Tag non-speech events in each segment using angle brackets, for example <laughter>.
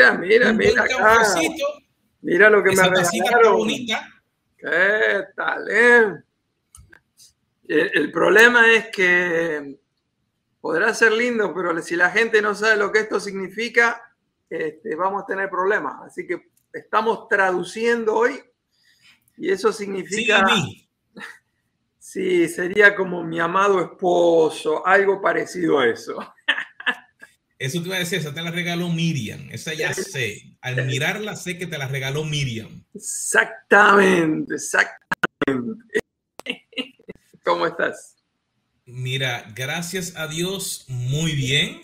Mira, mira, mira acá. Mira lo que me regalaron. ¿Qué tal, eh? El, problema es que podrá ser lindo, pero si la gente no sabe lo que esto significa, este, vamos a tener problemas. Así que estamos traduciendo hoy y eso significa... Sí, <laughs> sería como mi amado esposo, algo parecido a eso. Eso te iba a decir, esa te la regaló Miriam, esa ya sé. Al mirarla sé que te la regaló Miriam. Exactamente, exactamente. ¿Cómo estás? Mira, gracias a Dios, muy bien.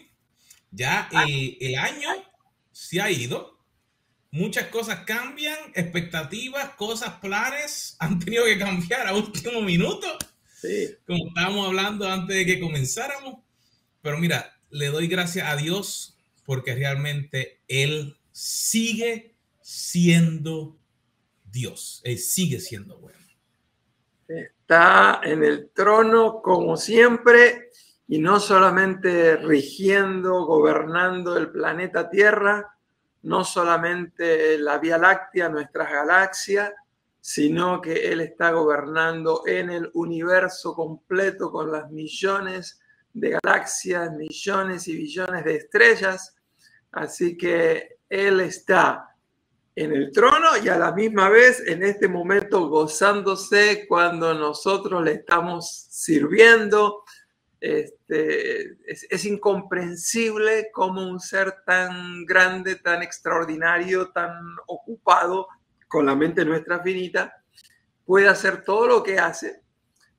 Ya el, el año se ha ido muchas cosas cambian, expectativas, cosas, planes han tenido que cambiar a último minuto. Sí. Como estábamos hablando antes de que comenzáramos. Pero mira, le doy gracias a Dios porque realmente Él sigue siendo Dios. Él sigue siendo bueno. Está en el trono como siempre y no solamente rigiendo, gobernando el planeta Tierra, no solamente la Vía Láctea, nuestras galaxias, sino que Él está gobernando en el universo completo con las millones de galaxias, millones y billones de estrellas. Así que Él está en el trono y a la misma vez en este momento gozándose cuando nosotros le estamos sirviendo, este, es, incomprensible cómo un ser tan grande, tan extraordinario, tan ocupado con la mente nuestra finita, puede hacer todo lo que hace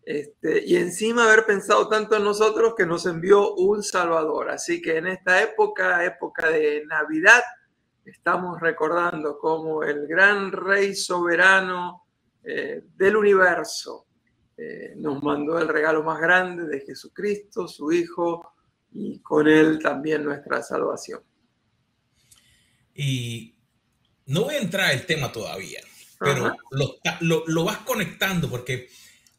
este, y encima haber pensado tanto en nosotros que nos envió un Salvador. Así que en esta época, época de Navidad, estamos recordando como el gran Rey soberano eh, del universo, eh, nos mandó el regalo más grande de Jesucristo, su Hijo, y con él también nuestra salvación. Y no voy a entrar al tema todavía, pero lo, vas conectando porque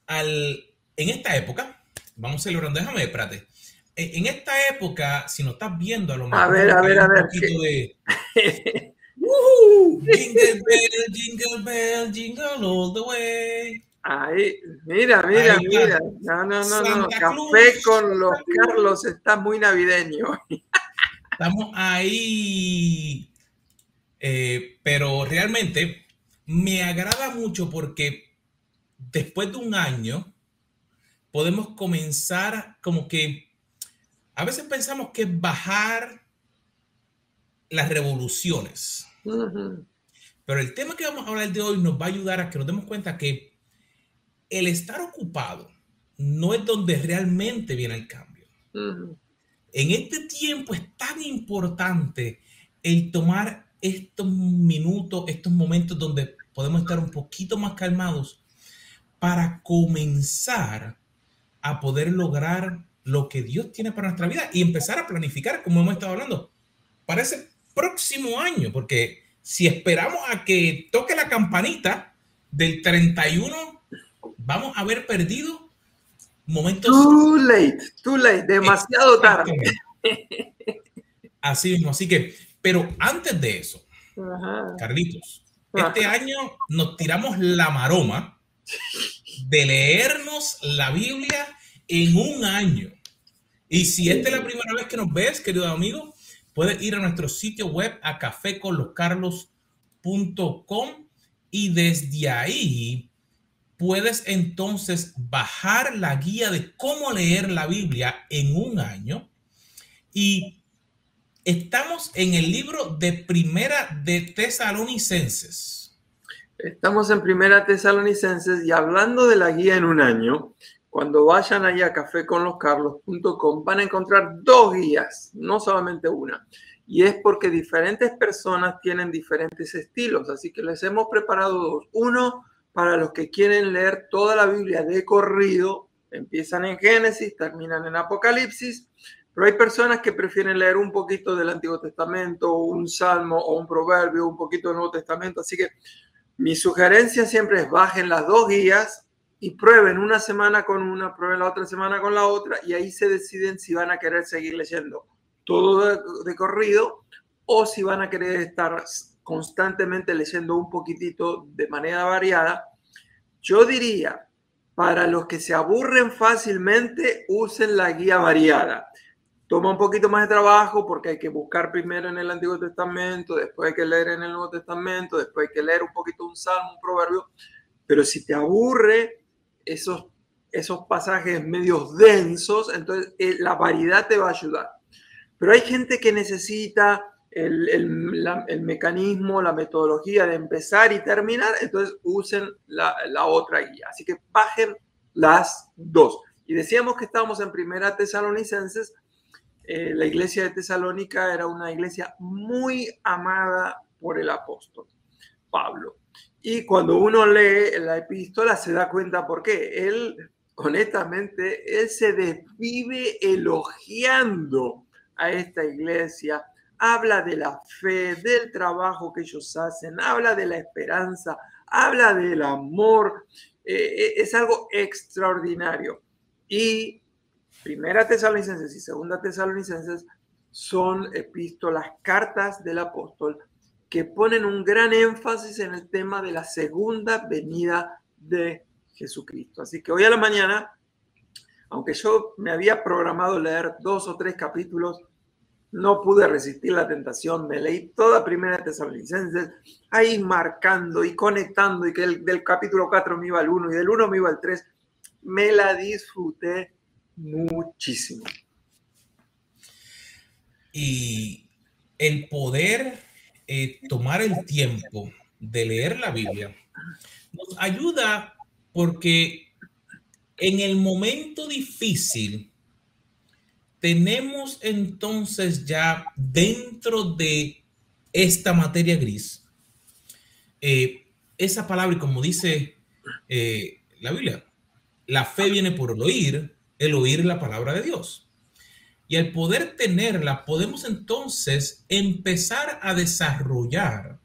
al, en esta época, vamos celebrando, déjame, espérate. En esta época, si nos estás viendo, a lo mejor. A ver, a ver, a ver. De, <laughs> jingle bell, jingle bell, jingle all the way. Ahí, mira, mira, mira. No, no, no, no. Café con los Carlos está muy navideño. Estamos ahí. Eh, pero realmente me agrada mucho porque después de un año podemos comenzar como que a veces pensamos que bajar las revoluciones. Pero el tema que vamos a hablar de hoy nos va a ayudar a que nos demos cuenta que el estar ocupado no es donde realmente viene el cambio. En este tiempo es tan importante el tomar estos minutos, estos momentos donde podemos estar un poquito más calmados para comenzar a poder lograr lo que Dios tiene para nuestra vida y empezar a planificar, como hemos estado hablando, para ese próximo año, porque si esperamos a que toque la campanita del 31 vamos a haber perdido momentos. Too late, too late, demasiado tarde. Así mismo, así que, pero antes de eso, Carlitos, este año nos tiramos la maroma de leernos la Biblia en un año. Y si esta es la primera vez que nos ves, querido amigo, puedes ir a nuestro sitio web a caféconloscarlos.com y desde ahí puedes entonces bajar la guía de cómo leer la Biblia en un año. Y estamos en el libro de Primera de Tesalonicenses. Estamos en Primera Tesalonicenses y hablando de la guía en un año, cuando vayan allá a caféconloscarlos.com van a encontrar dos guías, no solamente una. Y es porque diferentes personas tienen diferentes estilos, así que les hemos preparado dos. Uno para los que quieren leer toda la Biblia de corrido, empiezan en Génesis, terminan en Apocalipsis, pero hay personas que prefieren leer un poquito del Antiguo Testamento, un salmo o un proverbio, un poquito del Nuevo Testamento, así que mi sugerencia siempre es bajen las dos guías y prueben una semana con una, prueben la otra semana con la otra y ahí se deciden si van a querer seguir leyendo todo de, corrido o si van a querer estar constantemente leyendo un poquitito de manera variada. Yo diría, para los que se aburren fácilmente, usen la guía variada. Toma un poquito más de trabajo porque hay que buscar primero en el Antiguo Testamento, después hay que leer en el Nuevo Testamento, después hay que leer un poquito un salmo, un proverbio. Pero si te aburre esos, esos pasajes medios densos, entonces eh, la variedad te va a ayudar. Pero hay gente que necesita el, el, mecanismo, la metodología de empezar y terminar, entonces usen la, la, otra guía. Así que bajen las dos. Y decíamos que estábamos en Primera Tesalonicenses. Eh, la iglesia de Tesalónica era una iglesia muy amada por el apóstol Pablo. Y cuando uno lee la epístola se da cuenta por qué. Él, honestamente, él se desvive elogiando a esta iglesia, habla de la fe, del trabajo que ellos hacen, habla de la esperanza, habla del amor. Eh, eh, es algo extraordinario. Y primera tesalonicenses y segunda tesalonicenses son epístolas, cartas del apóstol que ponen un gran énfasis en el tema de la segunda venida de Jesucristo. Así que hoy a la mañana, aunque yo me había programado leer dos o tres capítulos, no pude resistir la tentación, me leí toda Primera Tesalonicenses, ahí marcando y conectando, y que del capítulo 4 me iba al 1 y del 1 me iba al 3, me la disfruté muchísimo. Y el poder eh, tomar el tiempo de leer la Biblia nos ayuda porque en el momento difícil, tenemos entonces ya dentro de esta materia gris eh, esa palabra, y como dice eh, la Biblia, la fe viene por el oír, el oír la palabra de Dios. Y al poder tenerla, podemos entonces empezar a desarrollar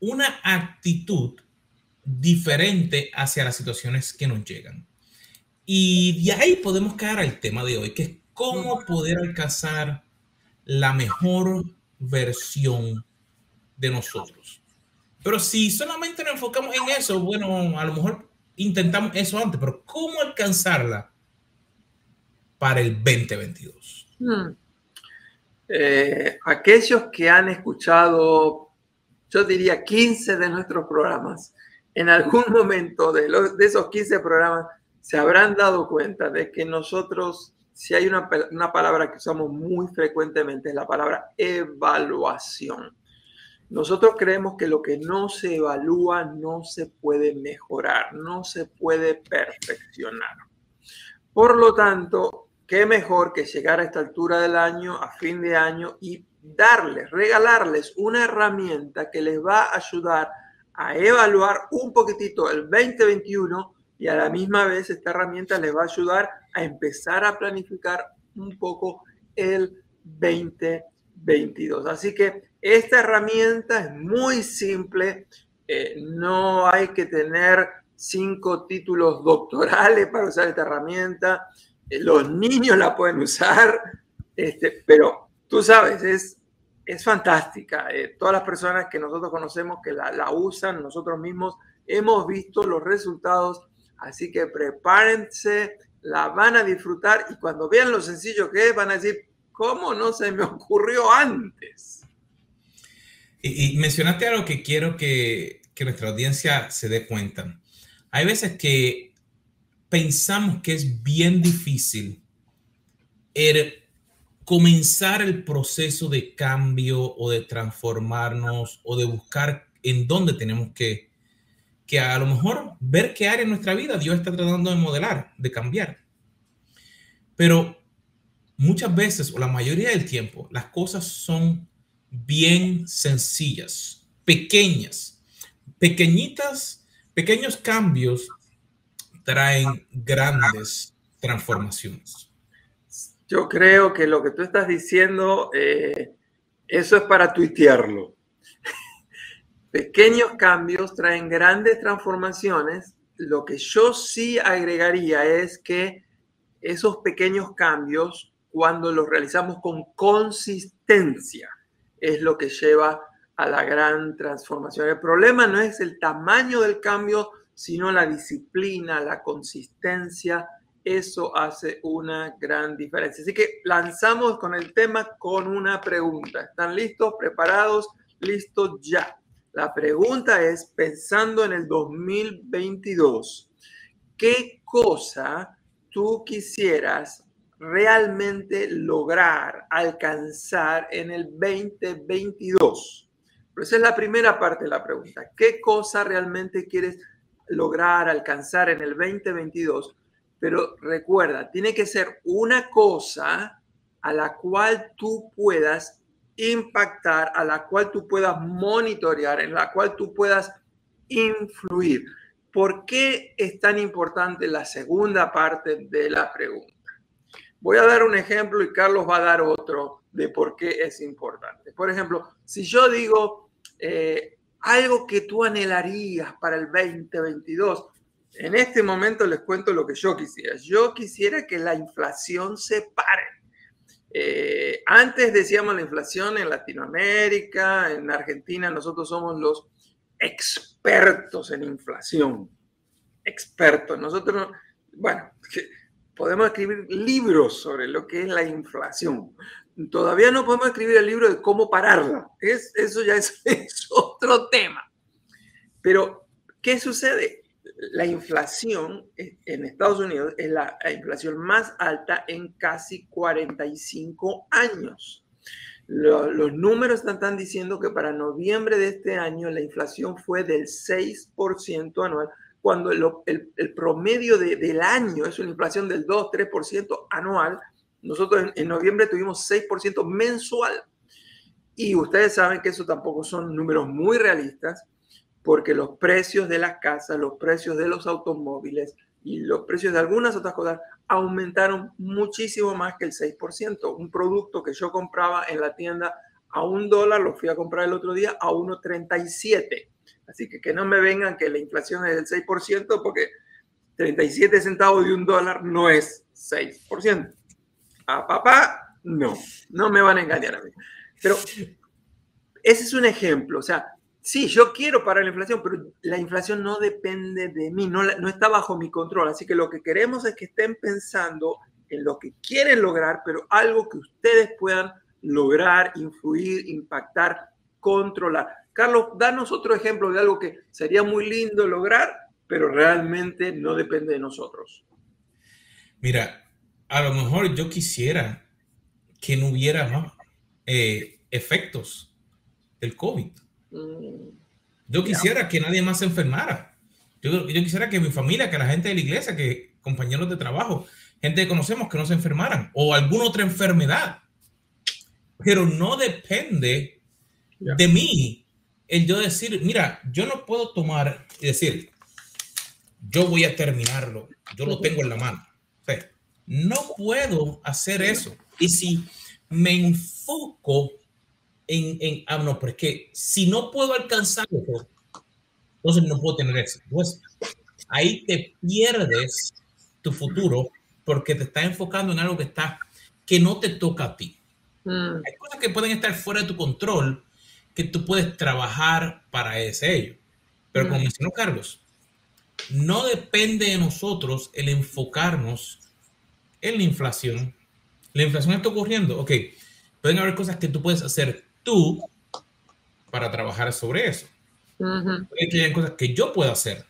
una actitud diferente hacia las situaciones que nos llegan. Y de ahí podemos caer al tema de hoy, que es cómo poder alcanzar la mejor versión de nosotros. Pero si solamente nos enfocamos en eso, bueno, a lo mejor intentamos eso antes, pero ¿cómo alcanzarla para el 2022? Hmm. Eh, aquellos que han escuchado, yo diría 15 de nuestros programas, en algún <laughs> momento de, los, de esos 15 programas, se habrán dado cuenta de que nosotros, si hay una, una palabra que usamos muy frecuentemente, es la palabra evaluación. Nosotros creemos que lo que no se evalúa no se puede mejorar, no se puede perfeccionar. Por lo tanto, qué mejor que llegar a esta altura del año, a fin de año, y darles, regalarles una herramienta que les va a ayudar a evaluar un poquitito el 2021 y a la misma vez esta herramienta les va a ayudar a empezar a planificar un poco el 2022. Así que esta herramienta es muy simple, eh, no hay que tener cinco títulos doctorales para usar esta herramienta, eh, los niños la pueden usar, este, pero tú sabes, es, es fantástica. Eh, todas las personas que nosotros conocemos que la, la usan, nosotros mismos, hemos visto los resultados Así que prepárense, la van a disfrutar y cuando vean lo sencillo que es, van a decir, ¿cómo no se me ocurrió antes? Y, mencionaste algo que quiero que, nuestra audiencia se dé cuenta. Hay veces que pensamos que es bien difícil comenzar el proceso de cambio o de transformarnos o de buscar en dónde tenemos que, que a lo mejor ver qué área en nuestra vida Dios está tratando de modelar, de cambiar. Pero muchas veces o la mayoría del tiempo las cosas son bien sencillas, pequeñas, pequeñitas, pequeños cambios traen grandes transformaciones. Yo creo que lo que tú estás diciendo, eh, eso es para tuitearlo. <laughs> Pequeños cambios traen grandes transformaciones lo que yo sí agregaría es que esos pequeños cambios, cuando los realizamos con consistencia, es lo que lleva a la gran transformación. El problema no es el tamaño del cambio, sino la disciplina, la consistencia. Eso hace una gran diferencia. Así que lanzamos con el tema con una pregunta. ¿Están listos? ¿Preparados? ¿Listos ya? La pregunta es, pensando en el 2022, ¿qué cosa tú quisieras realmente lograr, alcanzar en el 2022? Pero esa es la primera parte de la pregunta. ¿Qué cosa realmente quieres lograr, alcanzar en el 2022? Pero recuerda, tiene que ser una cosa a la cual tú puedas impactar, a la cual tú puedas monitorear, en la cual tú puedas influir. ¿Por qué es tan importante la segunda parte de la pregunta? Voy a dar un ejemplo y Carlos va a dar otro de por qué es importante. Por ejemplo, si yo digo eh, algo que tú anhelarías para el 2022, en este momento les cuento lo que yo quisiera. Yo quisiera que la inflación se pare eh, antes decíamos la inflación en Latinoamérica, en Argentina, nosotros somos los expertos en inflación. Expertos. Nosotros, bueno, podemos escribir libros sobre lo que es la inflación. Todavía no podemos escribir el libro de cómo pararla. Es, eso ya es <laughs> otro tema. Pero, ¿qué sucede? la inflación en Estados Unidos es la inflación más alta en casi 45 años. los números están, diciendo que para noviembre de este año la inflación fue del 6% anual, cuando el, promedio del año es una inflación del 2-3% anual. Nosotros en noviembre tuvimos 6% mensual. Y ustedes saben que eso tampoco son números muy realistas porque los precios de las casas, los precios de los automóviles y los precios de algunas otras cosas aumentaron muchísimo más que el 6%. Un producto que yo compraba en la tienda a un dólar, lo fui a comprar el otro día a 1,37. Así que que no me vengan que la inflación es del 6%, porque 37 centavos de un dólar no es 6%. A papá, no, no me van a engañar a mí. Pero ese es un ejemplo, o sea, sí, yo quiero parar la inflación, pero la inflación no depende de mí, no, no está bajo mi control. Así que lo que queremos es que estén pensando en lo que quieren lograr, pero algo que ustedes puedan lograr, influir, impactar, controlar. Carlos, danos otro ejemplo de algo que sería muy lindo lograr, pero realmente no depende de nosotros. Mira, a lo mejor yo quisiera que no hubiera más eh, efectos del COVID. Yo quisiera que nadie más se enfermara. Yo, yo, quisiera que mi familia, que la gente de la iglesia, que compañeros de trabajo, gente que conocemos que no se enfermaran o alguna otra enfermedad. Pero no depende de mí el yo decir, mira, yo no puedo tomar y decir, yo voy a terminarlo, yo lo tengo en la mano. no puedo hacer eso. Y si me enfoco en, en ah, no, pero es que si no puedo alcanzar eso, entonces no puedo tener éxito. Pues ahí te pierdes tu futuro porque te estás enfocando en algo que está que no te toca a ti. Mm. Hay cosas que pueden estar fuera de tu control que tú puedes trabajar para ese ello. Pero como mencionó Carlos, no depende de nosotros el enfocarnos en la inflación. La inflación está ocurriendo, ok, pueden haber cosas que tú puedes hacer tú para trabajar sobre eso. Que hay cosas que yo puedo hacer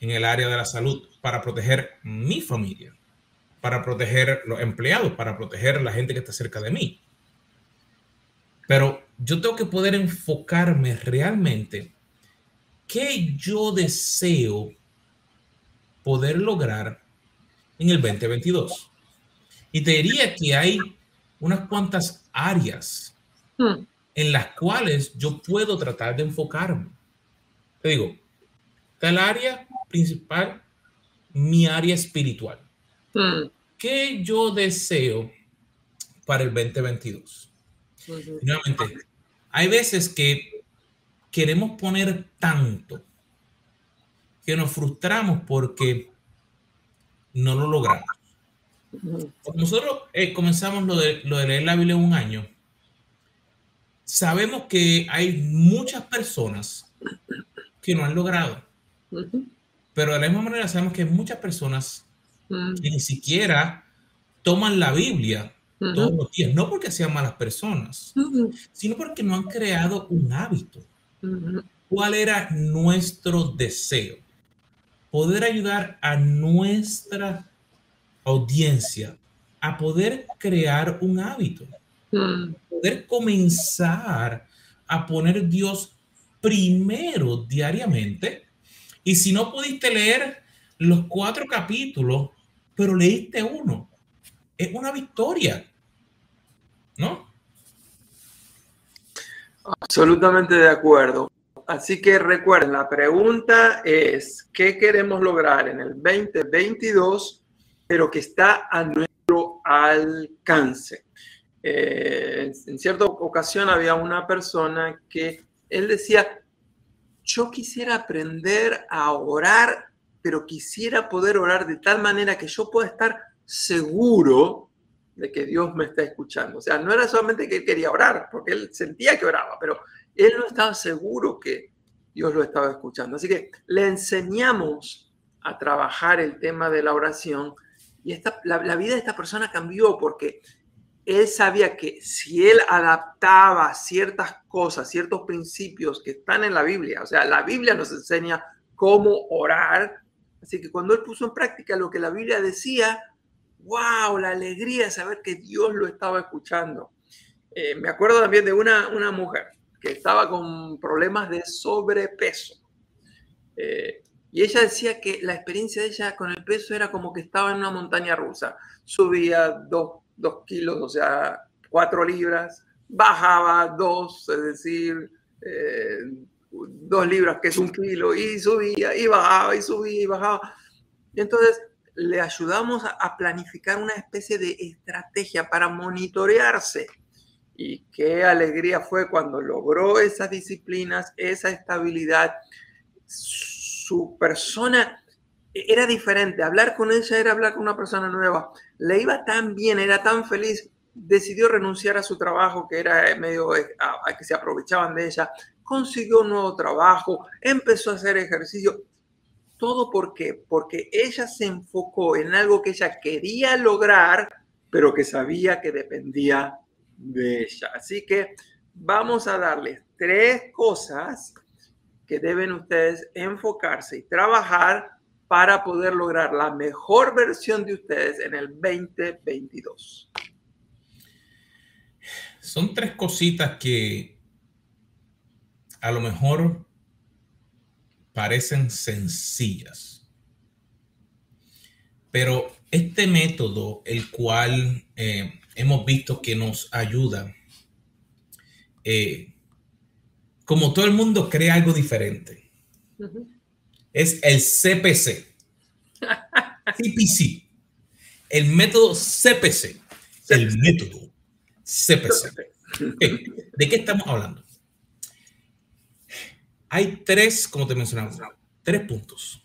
en el área de la salud para proteger mi familia, para proteger los empleados, para proteger la gente que está cerca de mí. Pero yo tengo que poder enfocarme realmente qué yo deseo poder lograr en el 2022. Y te diría que hay unas cuantas áreas Hmm. en las cuales yo puedo tratar de enfocarme. Te digo, tal área principal, mi área espiritual. Hmm. ¿Qué yo deseo para el 2022? Nuevamente, hay veces que queremos poner tanto que nos frustramos porque no lo logramos. Nosotros eh, comenzamos lo de, lo de leer la Biblia en un año. Sabemos que hay muchas personas que no han logrado. Pero de la misma manera sabemos que hay muchas personas que ni siquiera toman la Biblia todos los días, no porque sean malas personas, sino porque no han creado un hábito. ¿Cuál era nuestro deseo? Poder ayudar a nuestra audiencia a poder crear un hábito, poder comenzar a poner Dios primero diariamente. Y si no pudiste leer los cuatro capítulos, pero leíste uno, es una victoria, ¿no? Absolutamente de acuerdo. Así que recuerden, la pregunta es, ¿qué queremos lograr en el 2022, pero que está a nuestro alcance? Eh, en cierta ocasión había una persona que él decía, yo quisiera aprender a orar, pero quisiera poder orar de tal manera que yo pueda estar seguro de que Dios me está escuchando. O sea, no era solamente que él quería orar, porque él sentía que oraba, pero él no estaba seguro que Dios lo estaba escuchando. Así que le enseñamos a trabajar el tema de la oración y esta, la, vida de esta persona cambió porque él sabía que si él adaptaba ciertas cosas, ciertos principios que están en la Biblia, o sea, la Biblia nos enseña cómo orar, así que cuando él puso en práctica lo que la Biblia decía, wow, la alegría de saber que Dios lo estaba escuchando. Eh, me acuerdo también de una, una mujer que estaba con problemas de sobrepeso. Eh, y ella decía que la experiencia de ella con el peso era como que estaba en una montaña rusa. Subía dos, kilos, o sea, cuatro libras, bajaba dos, es decir, eh, dos libras, que es un kilo, y subía, y bajaba, y subía, y bajaba. Y entonces le ayudamos a planificar una especie de estrategia para monitorearse y qué alegría fue cuando logró esas disciplinas, esa estabilidad. Su persona era diferente. Hablar con ella era hablar con una persona nueva. Le iba tan bien, era tan feliz. Decidió renunciar a su trabajo, que era medio a, que se aprovechaban de ella. Consiguió un nuevo trabajo, empezó a hacer ejercicio. Todo por qué? Porque ella se enfocó en algo que ella quería lograr, pero que sabía que dependía de ella. Así que vamos a darles tres cosas que deben ustedes enfocarse y trabajar para poder lograr la mejor versión de ustedes en el 2022. Son tres cositas que a lo mejor parecen sencillas, pero este método, el cual eh, hemos visto que nos ayuda. Eh, como todo el mundo cree algo diferente. Es el CPC. CPC. <laughs> El método CPC. El método CPC. <laughs> ¿De qué estamos hablando? Hay tres, como te mencionaba, tres puntos.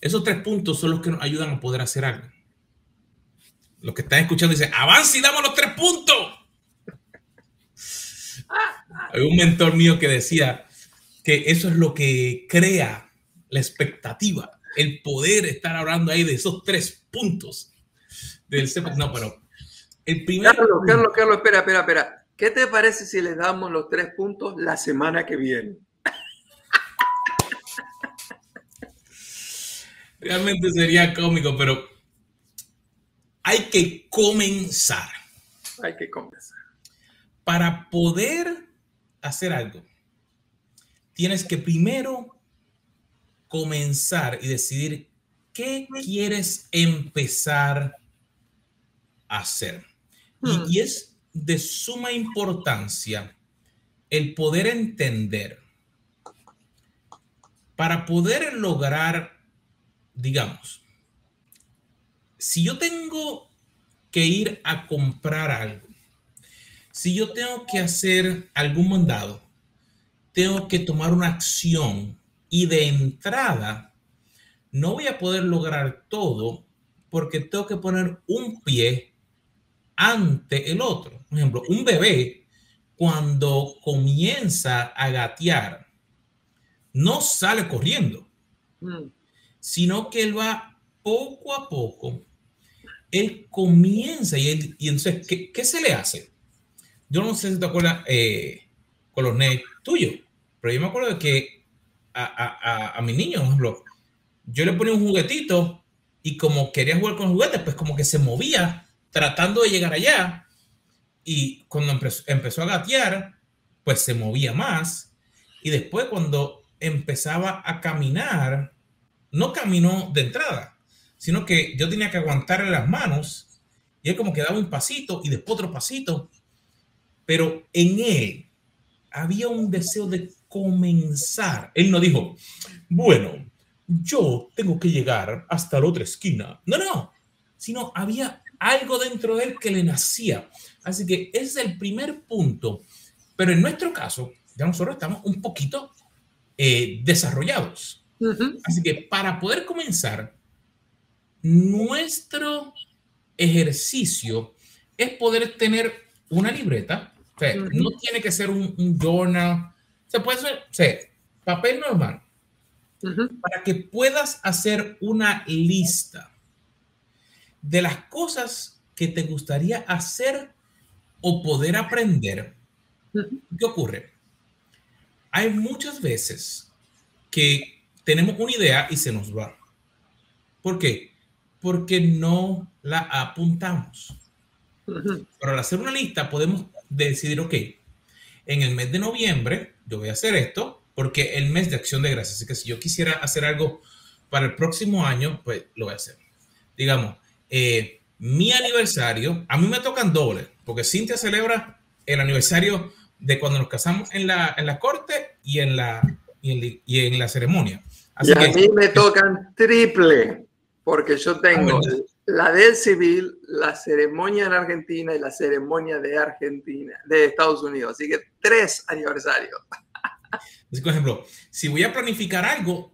Esos tres puntos son los que nos ayudan a poder hacer algo los que están escuchando dicen, avance y damos los tres puntos. <laughs> Hay un mentor mío que decía que eso es lo que crea la expectativa, el poder estar hablando ahí de esos tres puntos del No, pero el primer. Carlos, Carlos, Carlos, espera, espera, espera. ¿Qué te parece si le damos los tres puntos la semana que viene? Realmente sería cómico, pero hay que comenzar. Hay que comenzar. Para poder hacer algo, tienes que primero comenzar y decidir qué quieres empezar a hacer. Y, hmm. y es de suma importancia el poder entender. Para poder lograr, digamos, si yo tengo que ir a comprar algo, si yo tengo que hacer algún mandado, tengo que tomar una acción Y de entrada, no voy a poder lograr todo porque tengo que poner un pie ante el otro. Por ejemplo, un bebé cuando comienza a gatear, no sale corriendo, mm. sino que él va poco a poco, él comienza y, él, y entonces, ¿qué, se le hace? Yo no sé si te acuerdas eh, con los nenes tuyos, pero yo me acuerdo de que a, a, a, mi niño, por ejemplo, yo le ponía un juguetito y como quería jugar con juguetes, pues como que se movía tratando de llegar allá. Y cuando empezó, a gatear, pues se movía más. Y después cuando empezaba a caminar, no caminó de entrada, sino que yo tenía que aguantarle las manos y él como que daba un pasito y después otro pasito. Pero en él había un deseo de comenzar. Él no dijo, bueno, yo tengo que llegar hasta la otra esquina. No, no, sino había algo dentro de él que le nacía. Así que ese es el primer punto. Pero en nuestro caso, ya nosotros estamos un poquito eh, desarrollados. Así que para poder comenzar, nuestro ejercicio es poder tener una libreta. O sea, no tiene que ser un, journal. Se puede ser, papel normal. Para que puedas hacer una lista de las cosas que te gustaría hacer o poder aprender, ¿qué ocurre? Hay muchas veces que tenemos una idea y se nos va. ¿Por qué? Porque no la apuntamos. Pero al hacer una lista podemos decidir, ok, en el mes de noviembre yo voy a hacer esto porque el mes de acción de gracias. Así que si yo quisiera hacer algo para el próximo año, pues lo voy a hacer. Digamos, eh, mi aniversario, a mí me tocan doble, porque Cintia celebra el aniversario de cuando nos casamos en la, en la corte y en la, y en, la ceremonia. y a mí me tocan triple, porque yo tengo ah, la del civil, la ceremonia en Argentina y la ceremonia de Argentina, de Estados Unidos. Así que tres aniversarios. por ejemplo, si voy a planificar algo,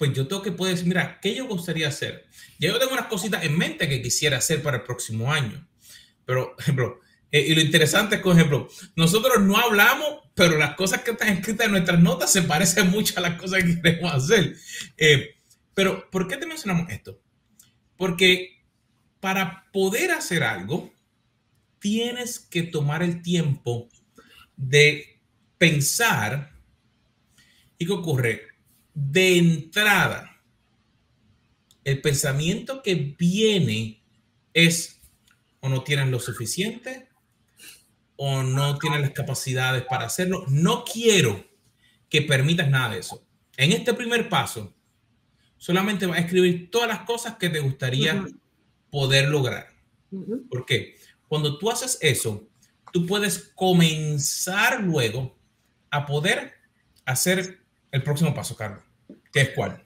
pues yo tengo que poder decir, mira, ¿qué yo gustaría hacer? Ya yo tengo unas cositas en mente que quisiera hacer para el próximo año. Pero, <laughs> ejemplo, eh, y lo interesante es, por ejemplo, nosotros no hablamos, pero las cosas que están escritas en nuestras notas se parecen mucho a las cosas que queremos hacer. Eh, pero, ¿por qué te mencionamos esto? Porque para poder hacer algo, tienes que tomar el tiempo de pensar. ¿Y qué ocurre? De entrada, el pensamiento que viene es o no tienen lo suficiente o no tienen las capacidades para hacerlo. No quiero que permitas nada de eso. En este primer paso, solamente vas a escribir todas las cosas que te gustaría poder lograr. Porque cuando tú haces eso, tú puedes comenzar luego a poder hacer el próximo paso, Carlos, ¿qué es cuál?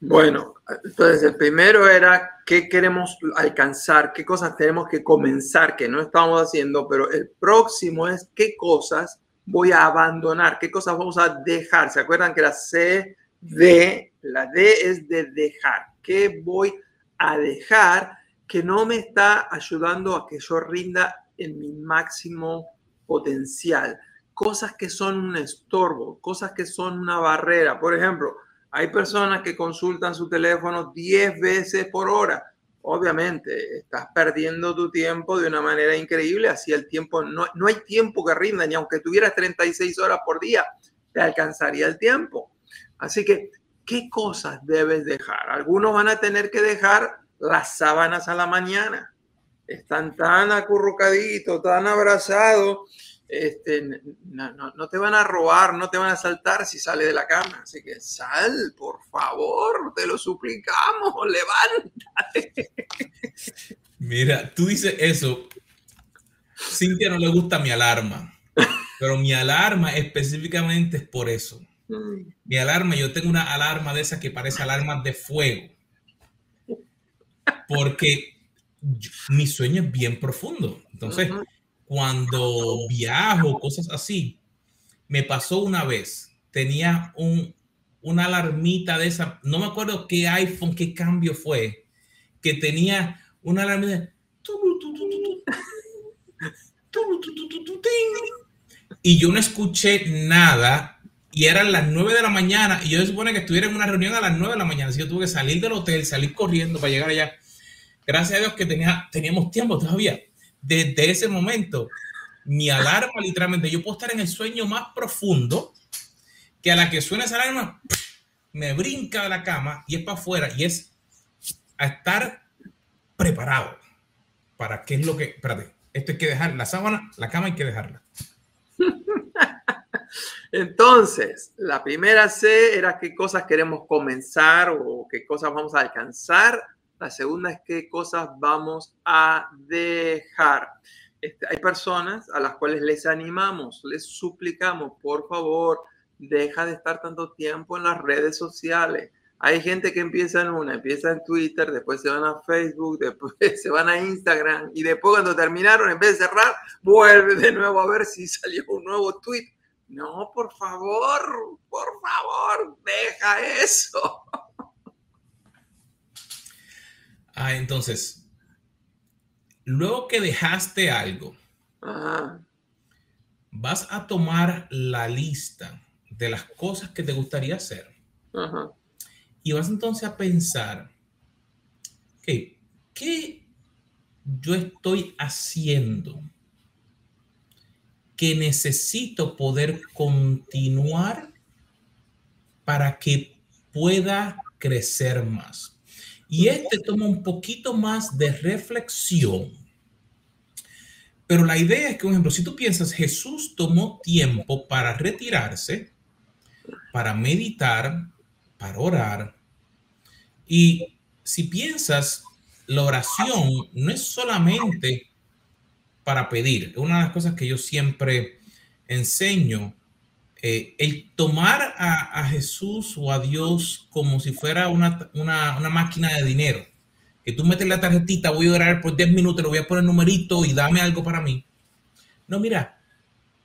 Bueno, entonces el primero era qué queremos alcanzar, qué cosas tenemos que comenzar, que no estamos haciendo, pero el próximo es qué cosas voy a abandonar, qué cosas vamos a dejar. ¿Se acuerdan que la C, D, la D es de dejar? ¿Qué voy a dejar que no me está ayudando a que yo rinda en mi máximo potencial? Cosas que son un estorbo, cosas que son una barrera. Por ejemplo, hay personas que consultan su teléfono 10 veces por hora. Obviamente, estás perdiendo tu tiempo de una manera increíble. Así el tiempo, no, no hay tiempo que rinda, ni aunque tuvieras 36 horas por día, te alcanzaría el tiempo. Así que, ¿qué cosas debes dejar? Algunos van a tener que dejar las sábanas a la mañana. Están tan acurrucaditos, tan abrazados este, no, te van a robar, no te van a saltar si sale de la cama. Así que sal, por favor, te lo suplicamos, <laughs> levántate. Mira, tú dices eso. Cintia no le gusta mi alarma, pero mi alarma específicamente es por eso. Mm. Mi alarma, yo tengo una alarma de esas que parece alarma de fuego. Porque mi sueño es bien profundo. Entonces, cuando viajo, cosas así. Me pasó una vez, tenía un una alarmita de esa, no me acuerdo qué iPhone, qué cambio fue, que tenía una alarmita. Y yo no escuché nada y eran las 9 de la mañana y yo se supone que estuviera en una reunión a las 9 de la mañana. Así yo tuve que salir del hotel, salir corriendo para llegar allá. Gracias a Dios que tenía, teníamos tiempo todavía. Desde ese momento, mi alarma literalmente, yo puedo estar en el sueño más profundo que a la que suena esa alarma, me brinca de la cama y es para afuera y es a estar preparado para qué es lo que, espérate, esto hay que dejar, la sábana, la cama hay que dejarla. <laughs> Entonces, la primera C era qué cosas queremos comenzar o qué cosas vamos a alcanzar. La segunda es qué cosas vamos a dejar. Este, hay personas a las cuales les animamos, les suplicamos, por favor, deja de estar tanto tiempo en las redes sociales. Hay gente que empieza en una, empieza en Twitter, después se van a Facebook, <laughs> después se van a Instagram y después cuando terminaron, en vez de cerrar, vuelve de nuevo a ver si salió un nuevo tweet. No, por favor, por favor, deja eso. Ah, entonces, luego que dejaste algo, vas a tomar la lista de las cosas que te gustaría hacer. Y vas entonces a pensar, ¿qué yo estoy haciendo que necesito poder continuar para que pueda crecer más? Y este toma un poquito más de reflexión. Pero la idea es que, por ejemplo, si tú piensas, Jesús tomó tiempo para retirarse para meditar, para orar. Y si piensas, la oración no es solamente para pedir. Una de las cosas que yo siempre enseño. Eh, el tomar a, Jesús o a Dios como si fuera una, una, máquina de dinero. Que tú metes la tarjetita, voy a orar por 10 minutos, le voy a poner numerito y dame algo para mí. No, mira,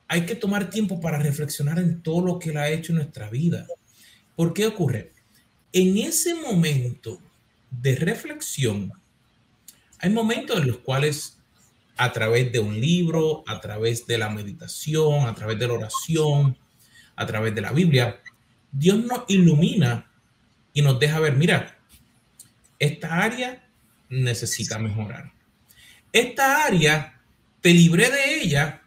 hay que tomar tiempo para reflexionar en todo lo que Él ha hecho en nuestra vida. ¿Por qué ocurre? En ese momento de reflexión, hay momentos en los cuales a través de un libro, a través de la meditación, a través de la oración, a través de la Biblia, Dios nos ilumina y nos deja ver, mira, esta área necesita mejorar. Esta área, te libré de ella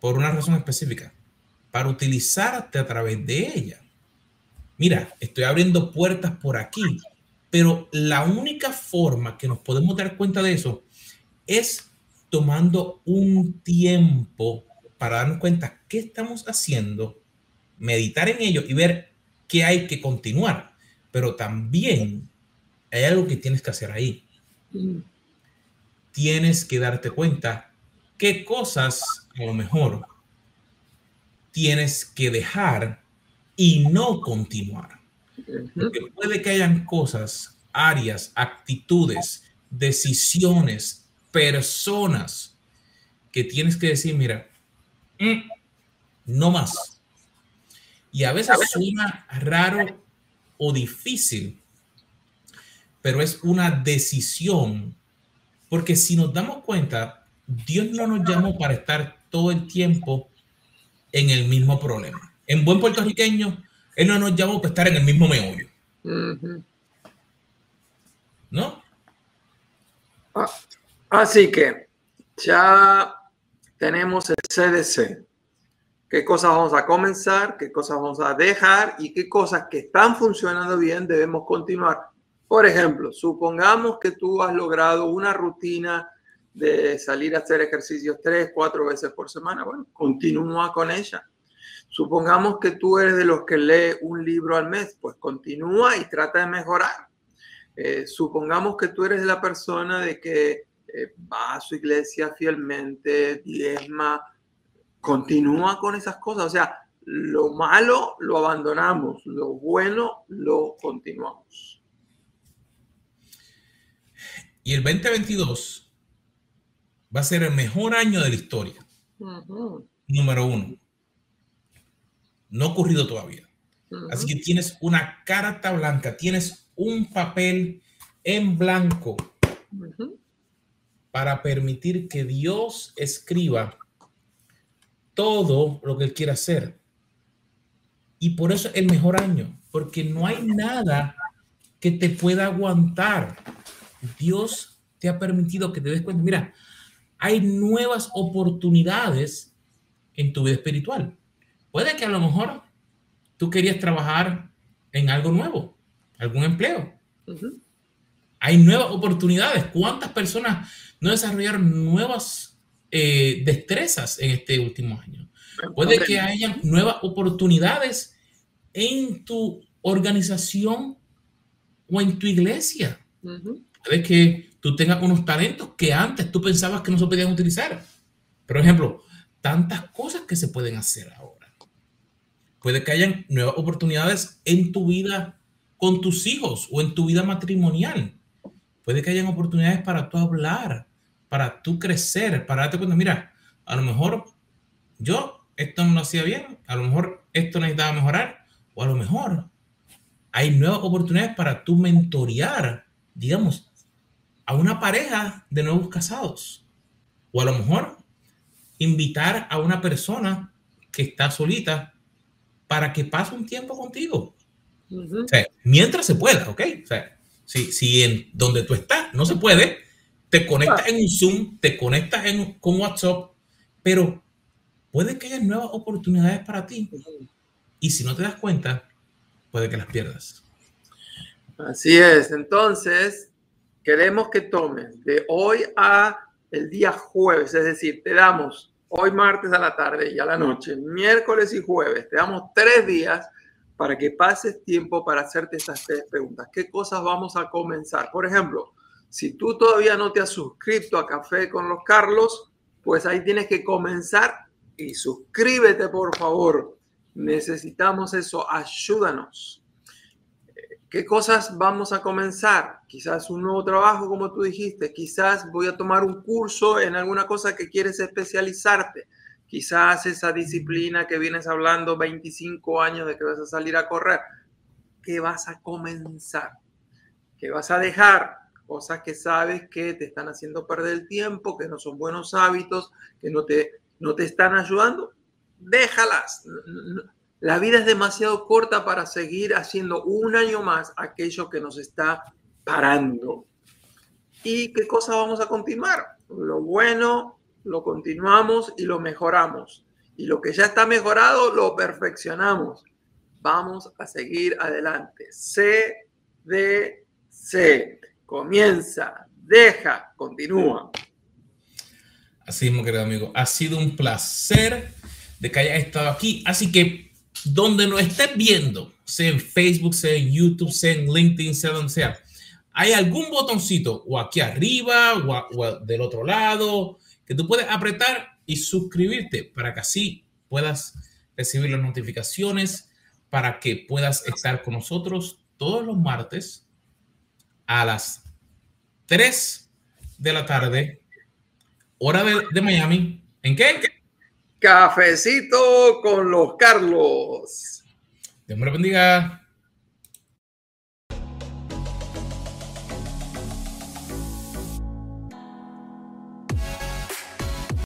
por una razón específica, para utilizarte a través de ella. Mira, estoy abriendo puertas por aquí, pero la única forma que nos podemos dar cuenta de eso es tomando un tiempo para darnos cuenta qué estamos haciendo, meditar en ello y ver qué hay que continuar. Pero también hay algo que tienes que hacer ahí. Tienes que darte cuenta qué cosas a lo mejor tienes que dejar y no continuar. Porque puede que hayan cosas, áreas, actitudes, decisiones, personas que tienes que decir, mira, mm, no más. Y a veces suena raro o difícil, pero es una decisión, porque si nos damos cuenta, Dios no nos llamó para estar todo el tiempo en el mismo problema. En buen puertorriqueño, él no nos llamó para estar en el mismo meollo. ¿No? Ah, así que ya tenemos el CDC. ¿Qué cosas vamos a comenzar? ¿Qué cosas vamos a dejar? ¿Y qué cosas que están funcionando bien debemos continuar? Por ejemplo, supongamos que tú has logrado una rutina de salir a hacer ejercicios tres, cuatro veces por semana, bueno, continúa con ella. Supongamos que tú eres de los que lee un libro al mes, pues continúa y trata de mejorar. Eh, supongamos que tú eres de la persona de que eh, va a su iglesia fielmente, diezma, continúa con esas cosas. O sea, lo malo lo abandonamos, lo bueno lo continuamos. Y el 2022 va a ser el mejor año de la historia. Número uno. No ha ocurrido todavía. Así que tienes una carta blanca, tienes un papel en blanco para permitir que Dios escriba todo lo que Él quiere hacer. Y por eso es el mejor año, porque no hay nada que te pueda aguantar. Dios te ha permitido que te des cuenta, mira, hay nuevas oportunidades en tu vida espiritual. Puede que a lo mejor tú querías trabajar en algo nuevo, algún empleo. Hay nuevas oportunidades. ¿Cuántas personas no desarrollaron nuevas eh, destrezas en este último año? Puede que haya nuevas oportunidades en tu organización o en tu iglesia. Puede que tú tengas unos talentos que antes tú pensabas que no se podían utilizar. Por ejemplo, tantas cosas que se pueden hacer ahora. Puede que hayan nuevas oportunidades en tu vida con tus hijos o en tu vida matrimonial. Puede que hayan oportunidades para tú hablar, para tú crecer, para darte cuenta, mira, a lo mejor yo esto no lo hacía bien, a lo mejor esto necesitaba mejorar, o a lo mejor hay nuevas oportunidades para tú mentorear, digamos, a una pareja de nuevos casados. O a lo mejor invitar a una persona que está solita para que pase un tiempo contigo. mientras se pueda, ¿ok? O sea, si, en donde tú estás no se puede, te conectas en un Zoom, te conectas en, con WhatsApp, pero puede que haya nuevas oportunidades para ti. Y si no te das cuenta, puede que las pierdas. Así es. Entonces, queremos que tomes de hoy a el día jueves, es decir, te damos hoy martes a la tarde y a la noche, miércoles y jueves, te damos tres días para que pases tiempo para hacerte esas tres preguntas. ¿Qué cosas vamos a comenzar? Por ejemplo, si tú todavía no te has suscrito a Café con los Carlos, pues ahí tienes que comenzar y suscríbete, por favor. Necesitamos eso, ayúdanos. ¿Qué cosas vamos a comenzar? Quizás un nuevo trabajo, como tú dijiste. Quizás voy a tomar un curso en alguna cosa que quieres especializarte. Quizás esa disciplina que vienes hablando 25 años de que vas a salir a correr. ¿Qué vas a comenzar? ¿Qué vas a dejar? Cosas que sabes que te están haciendo perder el tiempo, que no son buenos hábitos, que no te, no te están ayudando. Déjalas la vida es demasiado corta para seguir haciendo un año más aquello que nos está parando. ¿Y qué cosa vamos a continuar? Lo bueno lo continuamos y lo mejoramos. Y lo que ya está mejorado lo perfeccionamos. Vamos a seguir adelante. C, D, C. Comienza, deja, continúa. Así mismo, querido amigo. Ha sido un placer de que hayas estado aquí. Así que donde nos estés viendo, sea en Facebook, sea en YouTube, sea en LinkedIn, sea donde sea, hay algún botoncito o aquí arriba o, del otro lado que tú puedes apretar y suscribirte para que así puedas recibir las notificaciones, para que puedas estar con nosotros todos los martes a las 3 de la tarde, hora de, de Miami. ¿En qué? Cafecito con los Carlos. Dios me lo bendiga.